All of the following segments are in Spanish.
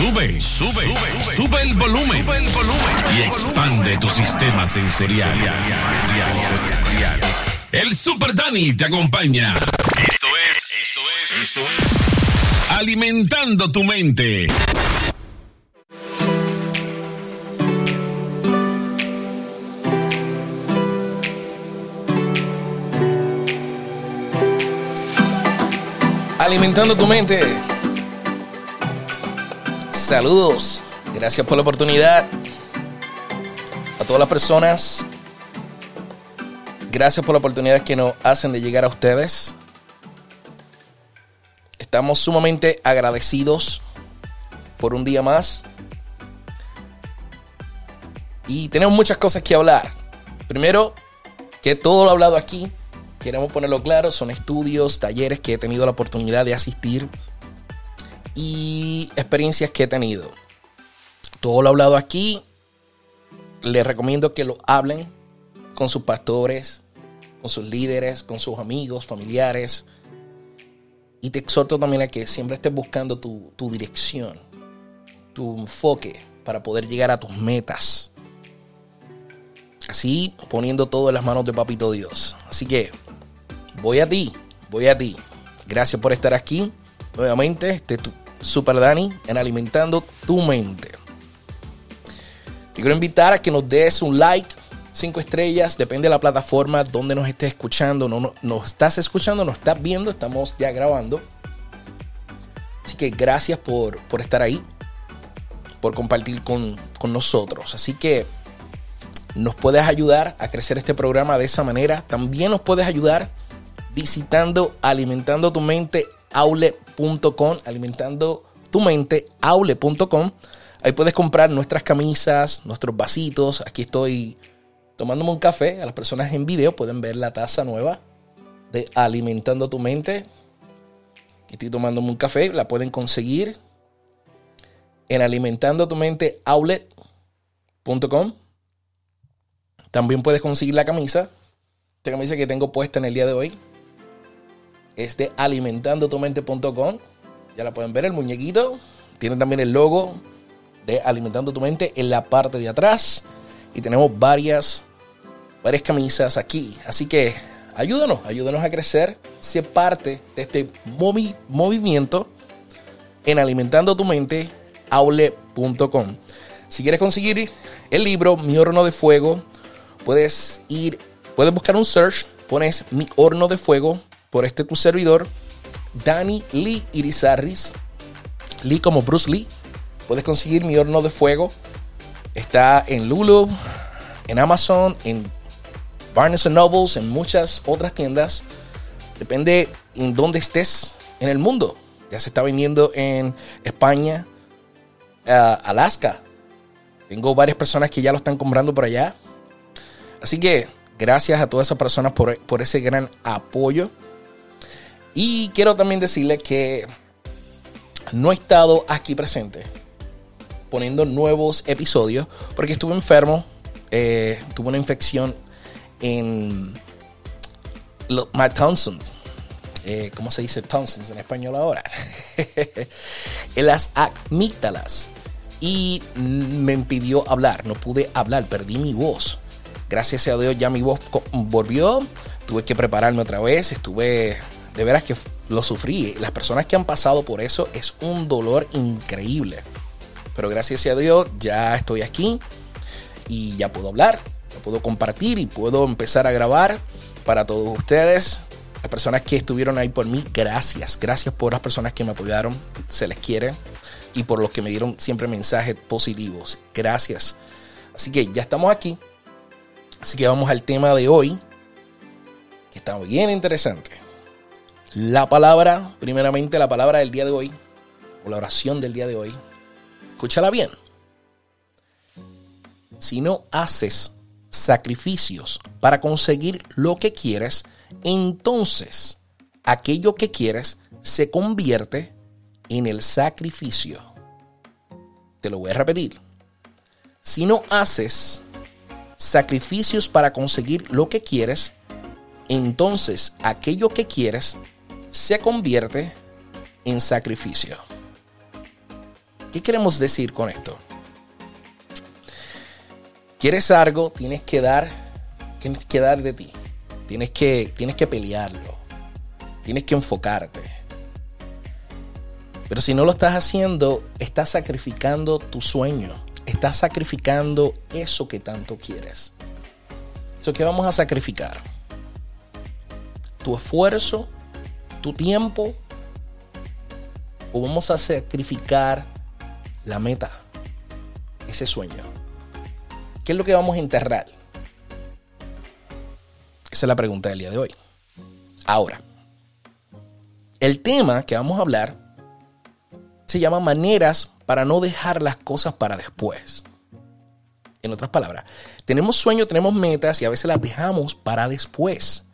Sube, sube, sube, el volumen. Y expande tu sistema sensorial. El Super Dani te acompaña. Esto es, esto es, esto es. Alimentando tu mente. Alimentando tu mente. Saludos. Gracias por la oportunidad. A todas las personas. Gracias por la oportunidad que nos hacen de llegar a ustedes. Estamos sumamente agradecidos por un día más. Y tenemos muchas cosas que hablar. Primero, que todo lo hablado aquí queremos ponerlo claro, son estudios, talleres que he tenido la oportunidad de asistir y experiencias que he tenido. Todo lo hablado aquí, les recomiendo que lo hablen con sus pastores, con sus líderes, con sus amigos, familiares. Y te exhorto también a que siempre estés buscando tu, tu dirección, tu enfoque para poder llegar a tus metas. Así poniendo todo en las manos de Papito Dios. Así que voy a ti, voy a ti. Gracias por estar aquí. Nuevamente, este Super Dani en Alimentando tu Mente. Te quiero invitar a que nos des un like, cinco estrellas, depende de la plataforma donde nos estés escuchando. No, nos estás escuchando, nos estás viendo, estamos ya grabando. Así que gracias por, por estar ahí, por compartir con, con nosotros. Así que nos puedes ayudar a crecer este programa de esa manera. También nos puedes ayudar visitando alimentando tu mente aule.com, alimentando tu mente aule.com. Ahí puedes comprar nuestras camisas, nuestros vasitos. Aquí estoy tomándome un café. A las personas en video pueden ver la taza nueva de Alimentando tu mente. Estoy tomándome un café. La pueden conseguir en alimentando tu mente outlet.com. También puedes conseguir la camisa. Esta camisa que tengo puesta en el día de hoy es de alimentandotumente.com. Ya la pueden ver, el muñequito. Tiene también el logo de Alimentando tu Mente en la parte de atrás. Y tenemos varias, varias camisas aquí. Así que ayúdanos, ayúdanos a crecer. Sé parte de este movimiento en alimentando tu mente aule.com. Si quieres conseguir el libro Mi horno de fuego, puedes ir, puedes buscar un search, pones Mi horno de fuego por este tu servidor, Dani Lee Irizarris. Lee como Bruce Lee. Puedes conseguir mi horno de fuego. Está en Lulu, en Amazon, en Barnes Nobles, en muchas otras tiendas. Depende en dónde estés en el mundo. Ya se está vendiendo en España, uh, Alaska. Tengo varias personas que ya lo están comprando por allá. Así que gracias a todas esas personas por, por ese gran apoyo. Y quiero también decirle que no he estado aquí presente poniendo nuevos episodios porque estuve enfermo, eh, tuve una infección en my tonsils. Eh, ¿Cómo se dice tonsils en español ahora? en las amígdalas. Y me impidió hablar, no pude hablar, perdí mi voz. Gracias a Dios ya mi voz volvió, tuve que prepararme otra vez, estuve de veras que lo sufrí. Las personas que han pasado por eso es un dolor increíble. Pero gracias a Dios ya estoy aquí y ya puedo hablar, puedo compartir y puedo empezar a grabar para todos ustedes. Las personas que estuvieron ahí por mí, gracias. Gracias por las personas que me apoyaron, se les quiere. Y por los que me dieron siempre mensajes positivos. Gracias. Así que ya estamos aquí. Así que vamos al tema de hoy, que está bien interesante. La palabra, primeramente la palabra del día de hoy, o la oración del día de hoy, escúchala bien. Si no haces sacrificios para conseguir lo que quieres, entonces aquello que quieres se convierte en el sacrificio. Te lo voy a repetir. Si no haces sacrificios para conseguir lo que quieres, entonces aquello que quieres se convierte en sacrificio. ¿Qué queremos decir con esto? Quieres algo, tienes que dar, tienes que dar de ti. Tienes que, tienes que pelearlo. Tienes que enfocarte. Pero si no lo estás haciendo, estás sacrificando tu sueño. Estás sacrificando eso que tanto quieres. Eso que vamos a sacrificar. Tu esfuerzo, tu tiempo, o vamos a sacrificar la meta, ese sueño. ¿Qué es lo que vamos a enterrar? Esa es la pregunta del día de hoy. Ahora, el tema que vamos a hablar se llama maneras para no dejar las cosas para después. En otras palabras, tenemos sueños, tenemos metas y a veces las dejamos para después.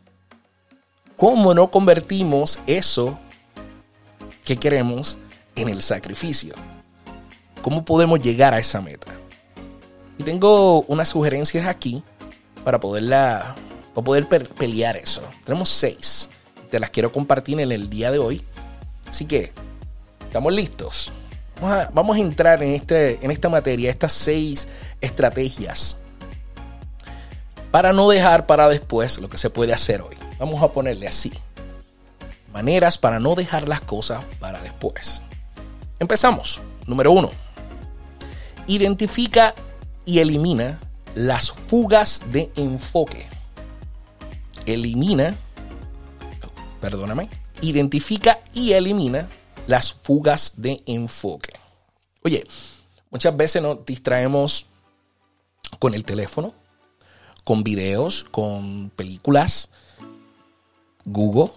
¿Cómo no convertimos eso que queremos en el sacrificio? ¿Cómo podemos llegar a esa meta? Y tengo unas sugerencias aquí para poderla para poder pelear eso. Tenemos seis. Te las quiero compartir en el día de hoy. Así que, ¿estamos listos? Vamos a, entrar en, este, en esta materia, estas seis estrategias para no dejar para después lo que se puede hacer hoy. Vamos a ponerle así. Maneras para no dejar las cosas para después. Empezamos. Número uno. Identifica y elimina las fugas de enfoque. Elimina, perdóname, identifica y elimina las fugas de enfoque. Oye, muchas veces nos distraemos con el teléfono, con videos, con películas, Google.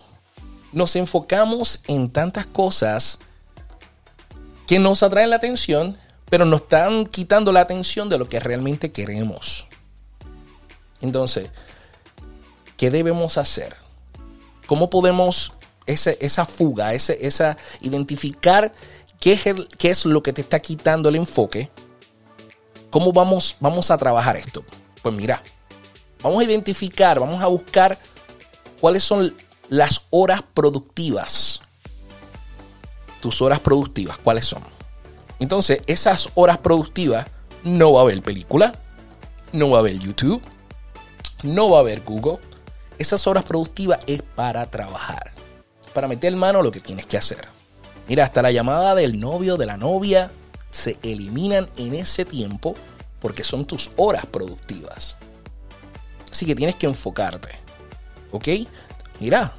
Nos enfocamos en tantas cosas que nos atraen la atención pero nos están quitando la atención de lo que realmente queremos. Entonces, ¿qué debemos hacer? ¿Cómo podemos esa fuga, esa, identificar qué es, qué es lo que te está quitando el enfoque? ¿Cómo vamos, vamos a trabajar esto? Pues mira, vamos a identificar, vamos a buscar cuáles son las horas productivas. Tus horas productivas, ¿cuáles son? Entonces, esas horas productivas no va a haber película, no va a haber YouTube, no va a haber Google. Esas horas productivas es para trabajar, para meter mano a lo que tienes que hacer. Mira, hasta la llamada del novio, de la novia, se eliminan en ese tiempo porque son tus horas productivas. Así que tienes que enfocarte. ¿Ok? Mira,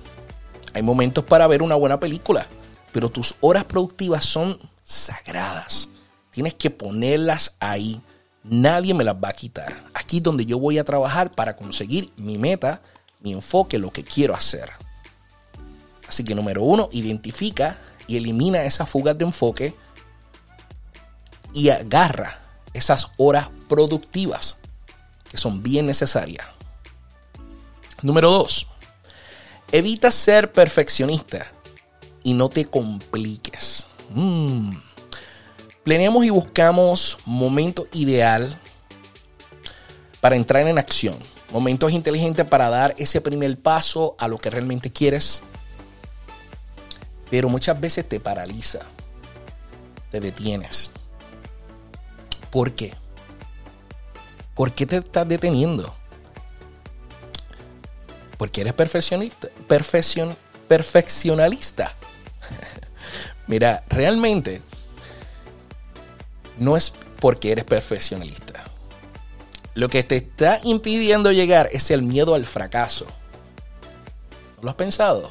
hay momentos para ver una buena película, pero tus horas productivas son sagradas. Tienes que ponerlas ahí. Nadie me las va a quitar. Aquí es donde yo voy a trabajar para conseguir mi meta, mi enfoque, lo que quiero hacer. Así que número uno, identifica y elimina esas fugas de enfoque y agarra esas horas productivas que son bien necesarias. Número dos, evita ser perfeccionista y no te compliques. Mm. Planeamos y buscamos momento ideal para entrar en acción. Momentos inteligentes para dar ese primer paso a lo que realmente quieres. Pero muchas veces te paraliza. Te detienes. ¿Por qué? ¿Por qué te estás deteniendo? Porque eres perfeccionista. Perfeccion, perfeccionalista. Mira, realmente no es porque eres perfeccionalista. Lo que te está impidiendo llegar es el miedo al fracaso. ¿No lo has pensado?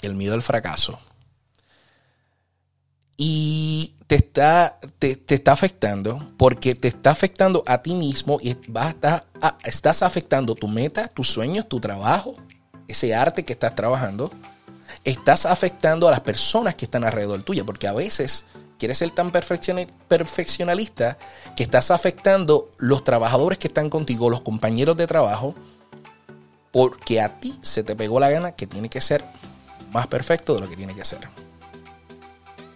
El miedo al fracaso. Y te está, te, está afectando porque te está afectando a ti mismo y vas a, estás afectando tu meta, tus sueños, tu trabajo, ese arte que estás trabajando estás afectando a las personas que están alrededor tuya, porque a veces quieres ser tan perfeccionalista que estás afectando los trabajadores que están contigo, los compañeros de trabajo, porque a ti se te pegó la gana que tiene que ser más perfecto de lo que tiene que ser.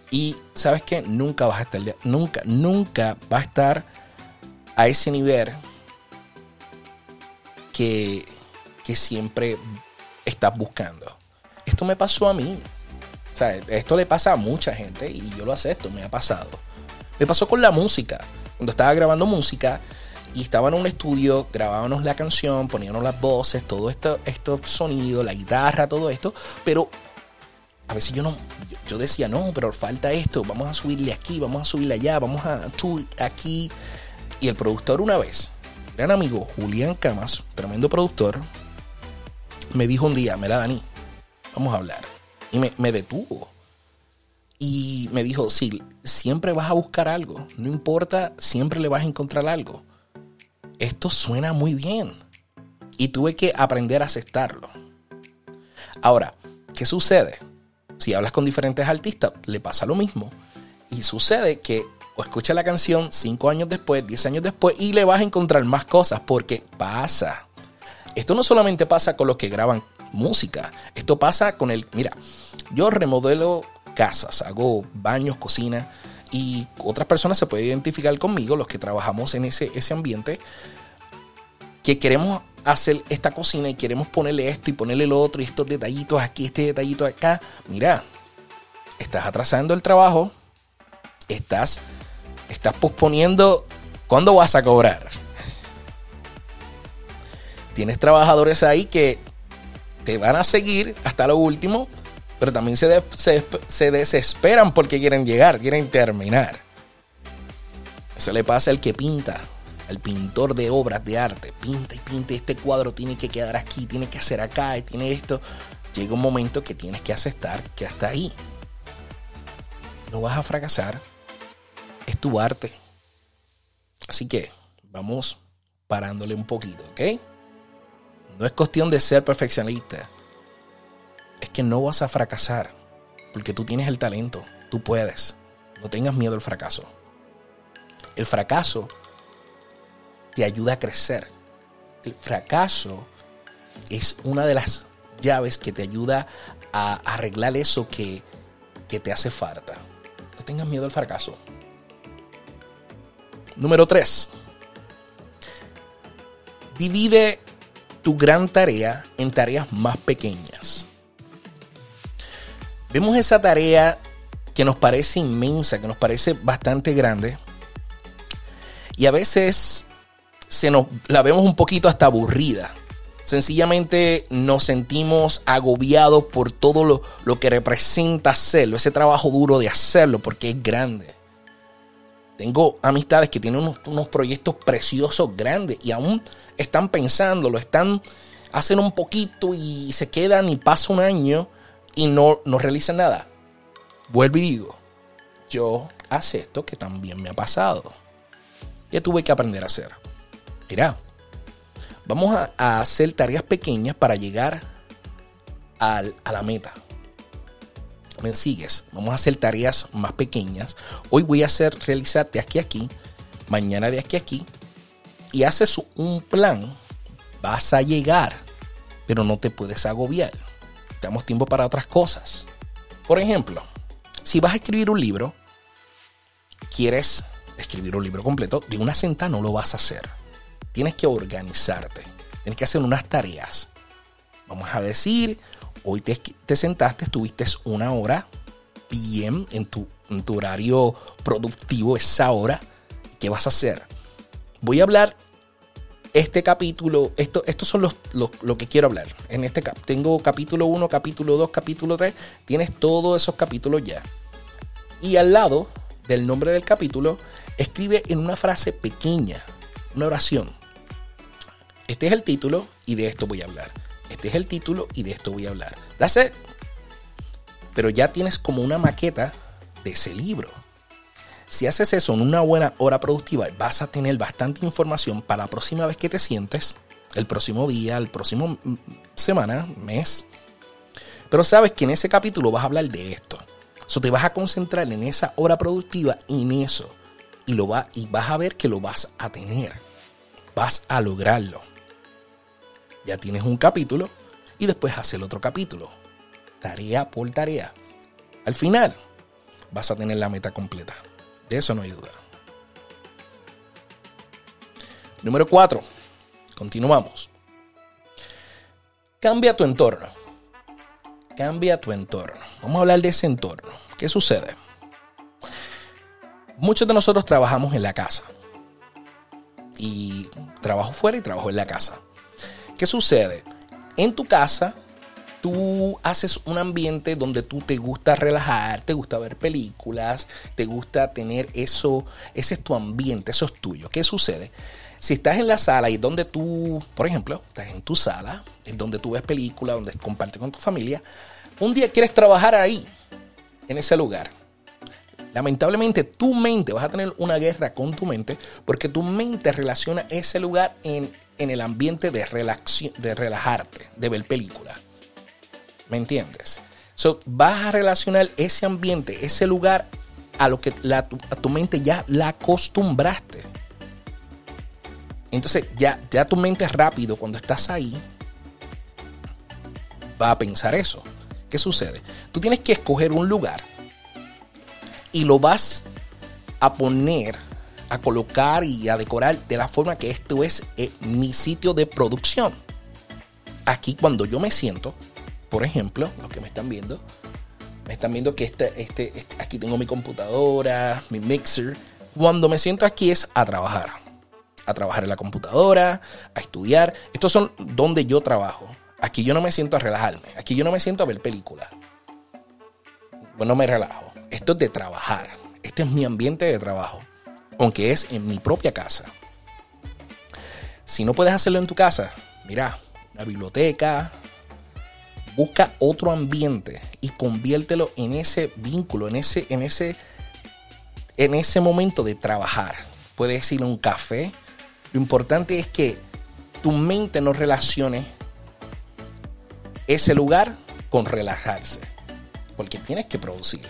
Y sabes que nunca vas a estar, nunca, nunca va a estar a ese nivel que, que siempre estás buscando. Esto me pasó a mí. O sea, esto le pasa a mucha gente y yo lo acepto, me ha pasado. Me pasó con la música. Cuando estaba grabando música y estaba en un estudio, grabábamos la canción, poníamos las voces, todo esto, esto sonido, la guitarra, todo esto, pero a veces yo no, yo decía, no, pero falta esto, vamos a subirle aquí, vamos a subirle allá, vamos a aquí. Y el productor una vez, gran amigo Julián Camas, tremendo productor, me dijo un día, mira Dani, vamos a hablar. Y me, detuvo. Y me dijo, sí, siempre vas a buscar algo. No importa, siempre le vas a encontrar algo. Esto suena muy bien. Y tuve que aprender a aceptarlo. Ahora, ¿qué sucede? Si hablas con diferentes artistas, le pasa lo mismo. Y sucede que o escucha la canción cinco años después, diez años después, y le vas a encontrar más cosas, porque pasa. Esto no solamente pasa con los que graban música. Esto pasa con el, mira, yo remodelo casas, hago baños, cocina y otras personas se pueden identificar conmigo, los que trabajamos en ese, ese ambiente, que queremos hacer esta cocina y queremos ponerle esto y ponerle lo otro y estos detallitos aquí, este detallito acá. Mira, estás atrasando el trabajo, estás, estás posponiendo cuándo vas a cobrar. Tienes trabajadores ahí que te van a seguir hasta lo último, pero también se, se, desesperan porque quieren llegar, quieren terminar. Eso le pasa al que pinta, al pintor de obras de arte. Pinta y pinta, este cuadro tiene que quedar aquí, tiene que hacer acá, y tiene esto. Llega un momento que tienes que aceptar que hasta ahí. No vas a fracasar. Es tu arte. Así que vamos parándole un poquito, ¿ok? No es cuestión de ser perfeccionista. Es que no vas a fracasar. Porque tú tienes el talento. Tú puedes. No tengas miedo al fracaso. El fracaso te ayuda a crecer. El fracaso es una de las llaves que te ayuda a arreglar eso que, que te hace falta. No tengas miedo al fracaso. Número 3. Divide tu gran tarea en tareas más pequeñas. Vemos esa tarea que nos parece inmensa, que nos parece bastante grande. Y a veces se nos la vemos un poquito hasta aburrida. Sencillamente nos sentimos agobiados por todo lo, lo que representa hacerlo, ese trabajo duro de hacerlo, porque es grande. Tengo amistades que tienen unos, proyectos preciosos, grandes, y aún están pensando, lo están, hacen un poquito y se quedan y pasa un año y no, no realizan nada. Vuelvo y digo, yo acepto que también me ha pasado. ¿Qué tuve que aprender a hacer? Mira, vamos a, hacer tareas pequeñas para llegar a la meta me sigues, vamos a hacer tareas más pequeñas. Hoy voy a hacer, realizar de aquí a aquí, mañana de aquí a aquí, y haces un plan, vas a llegar, pero no te puedes agobiar. Tenemos tiempo para otras cosas. Por ejemplo, si vas a escribir un libro, quieres escribir un libro completo, de una sentada no lo vas a hacer. Tienes que organizarte, tienes que hacer unas tareas. Vamos a decir, hoy te, sentaste, estuviste una hora bien en tu, horario productivo, esa hora. ¿Qué vas a hacer? Voy a hablar este capítulo, esto, estos son los, lo que quiero hablar. En este cap, tengo capítulo 1, capítulo 2, capítulo 3. Tienes todos esos capítulos ya. Y al lado del nombre del capítulo, escribe en una frase pequeña, una oración. Este es el título y de esto voy a hablar. Este es el título y de esto voy a hablar. That's it. Pero ya tienes como una maqueta de ese libro. Si haces eso en una buena hora productiva, vas a tener bastante información para la próxima vez que te sientes, el próximo día, el próximo semana, mes. Pero sabes que en ese capítulo vas a hablar de esto. So te vas a concentrar en esa hora productiva y en eso. Y, lo va, y vas a ver que lo vas a tener. Vas a lograrlo. Ya tienes un capítulo y después haces el otro capítulo. Tarea por tarea. Al final vas a tener la meta completa. De eso no hay duda. Número 4. Continuamos. Cambia tu entorno. cambia tu entorno. Vamos a hablar de ese entorno. ¿Qué sucede? Muchos de nosotros trabajamos en la casa. Y trabajo fuera y trabajo en la casa. ¿Qué sucede? En tu casa, tú haces un ambiente donde tú te gusta relajar, te gusta ver películas, te gusta tener eso, ese es tu ambiente, eso es tuyo. ¿Qué sucede? Si estás en la sala y donde tú, por ejemplo, estás en tu sala, es donde tú ves películas, donde compartes con tu familia, un día quieres trabajar ahí, en ese lugar. Lamentablemente tu mente, vas a tener una guerra con tu mente porque tu mente relaciona ese lugar en, el ambiente de, de relajarte, de ver películas. ¿Me entiendes? So, vas a relacionar ese ambiente, ese lugar a lo que a tu mente ya la acostumbraste. Entonces ya, ya tu mente rápido cuando estás ahí va a pensar eso. ¿Qué sucede? Tú tienes que escoger un lugar y lo vas a poner, a colocar y a decorar de la forma que esto es eh, mi sitio de producción. Aquí cuando yo me siento, por ejemplo, los que me están viendo, me están viendo que este, este, este aquí tengo mi computadora, mi mixer. Cuando me siento aquí es a trabajar. A trabajar en la computadora, a estudiar. Estos son donde yo trabajo. Aquí yo no me siento a relajarme. Aquí yo no me siento a ver películas. Bueno, me relajo. De trabajar. Este es mi ambiente de trabajo. Aunque es en mi propia casa. Si no puedes hacerlo en tu casa, mira, una biblioteca. Busca otro ambiente y conviértelo en ese vínculo, en ese, en ese, en ese momento de trabajar. Puedes ir a un café. Lo importante es que tu mente no relacione ese lugar con relajarse. Porque tienes que producir.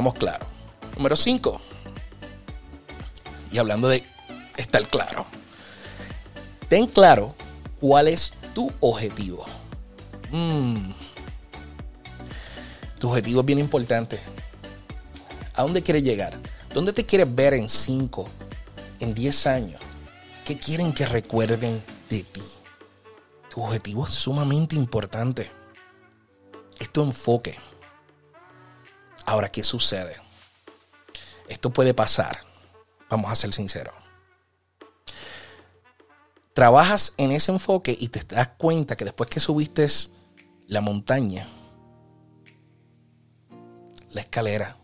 Estamos claros. Número 5. Y hablando de estar claro. Ten claro cuál es tu objetivo. Mm. Tu objetivo es bien importante. ¿A dónde quieres llegar? ¿Dónde te quieres ver en 5, en 10 años? ¿Qué quieren que recuerden de ti? Tu objetivo es sumamente importante. Es tu enfoque. Ahora, ¿qué sucede? Esto puede pasar. Vamos a ser sinceros. Trabajas en ese enfoque y te das cuenta que después que subiste la montaña, la escalera,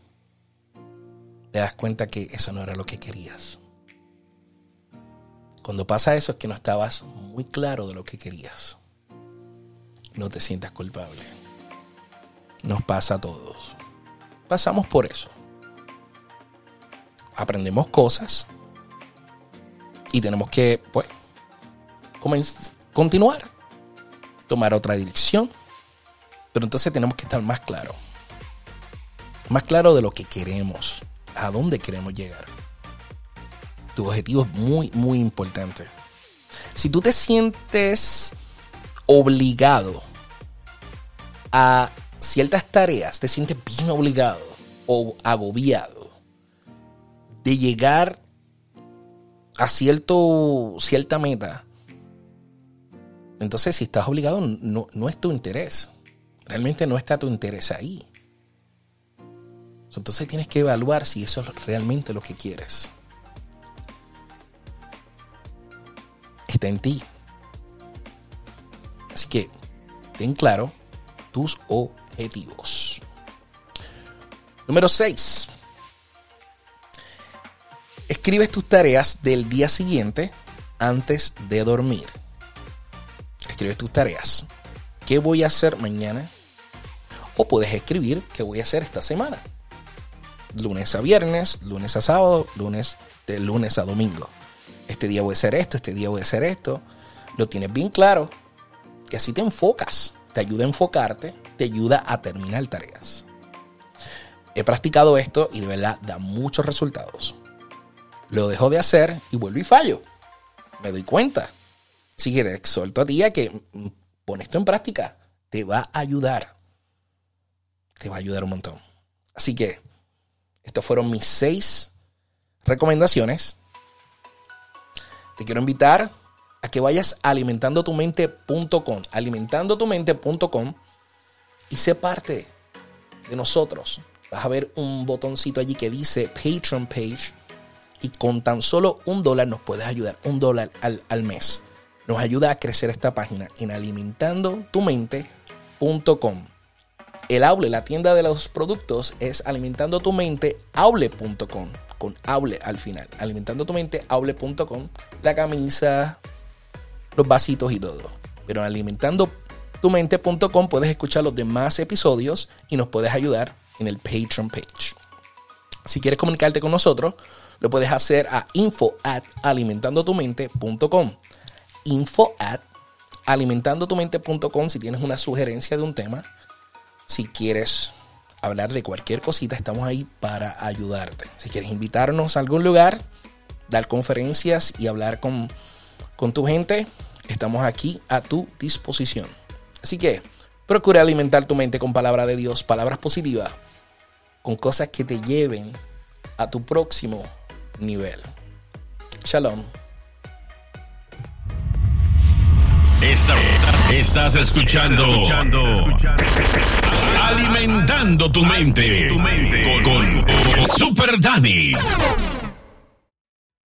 te das cuenta que eso no era lo que querías. Cuando pasa eso es que no estabas muy claro de lo que querías. No te sientas culpable. Nos pasa a todos. Pasamos por eso. Aprendemos cosas y tenemos que, pues, continuar, tomar otra dirección. Pero entonces tenemos que estar más claro. Más claro de lo que queremos, a dónde queremos llegar. Tu objetivo es muy, muy importante. Si tú te sientes obligado a ciertas tareas, te sientes bien obligado o agobiado de llegar a cierto, cierta meta, entonces si estás obligado no, no es tu interés. Realmente no está tu interés ahí. Entonces tienes que evaluar si eso es realmente lo que quieres. está en ti. Así que ten claro tus objetivos. Número 6. Escribes tus tareas del día siguiente antes de dormir. Escribes tus tareas. ¿Qué voy a hacer mañana? O puedes escribir qué voy a hacer esta semana. Lunes a viernes, lunes a sábado, lunes de lunes a domingo este día voy a hacer esto, este día voy a hacer esto. Lo tienes bien claro y así te enfocas. Te ayuda a enfocarte, te ayuda a terminar tareas. He practicado esto y de verdad da muchos resultados. Lo dejo de hacer y vuelvo y fallo. Me doy cuenta. Así que te exhorto a ti a que pones esto en práctica. Te va a ayudar. Te va a ayudar un montón. Así que estas fueron mis seis recomendaciones te quiero invitar que vayas a alimentandotumente.com, alimentandotumente.com y sé parte de nosotros. Vas a ver un botoncito allí que dice Patreon page y con tan solo un dólar nos puedes ayudar, un dólar al, al mes. Nos ayuda a crecer esta página en alimentandotumente.com. El Aule, la tienda de los productos, es alimentandotumenteaule.com con Aule al final. Alimentandotumenteaule.com, la camisa, los vasitos y todo. Pero en alimentandotumente.com puedes escuchar los demás episodios y nos puedes ayudar en el Patreon page. Si quieres comunicarte con nosotros, lo puedes hacer a info at si tienes una sugerencia de un tema. Si quieres hablar de cualquier cosita, estamos ahí para ayudarte. Si quieres invitarnos a algún lugar, dar conferencias y hablar con, con tu gente, estamos aquí a tu disposición. Así que procura alimentar tu mente con palabra de Dios, palabras positivas, con cosas que te lleven a tu próximo nivel. Shalom. estás escuchando Alimentando tu mente con Super Dani.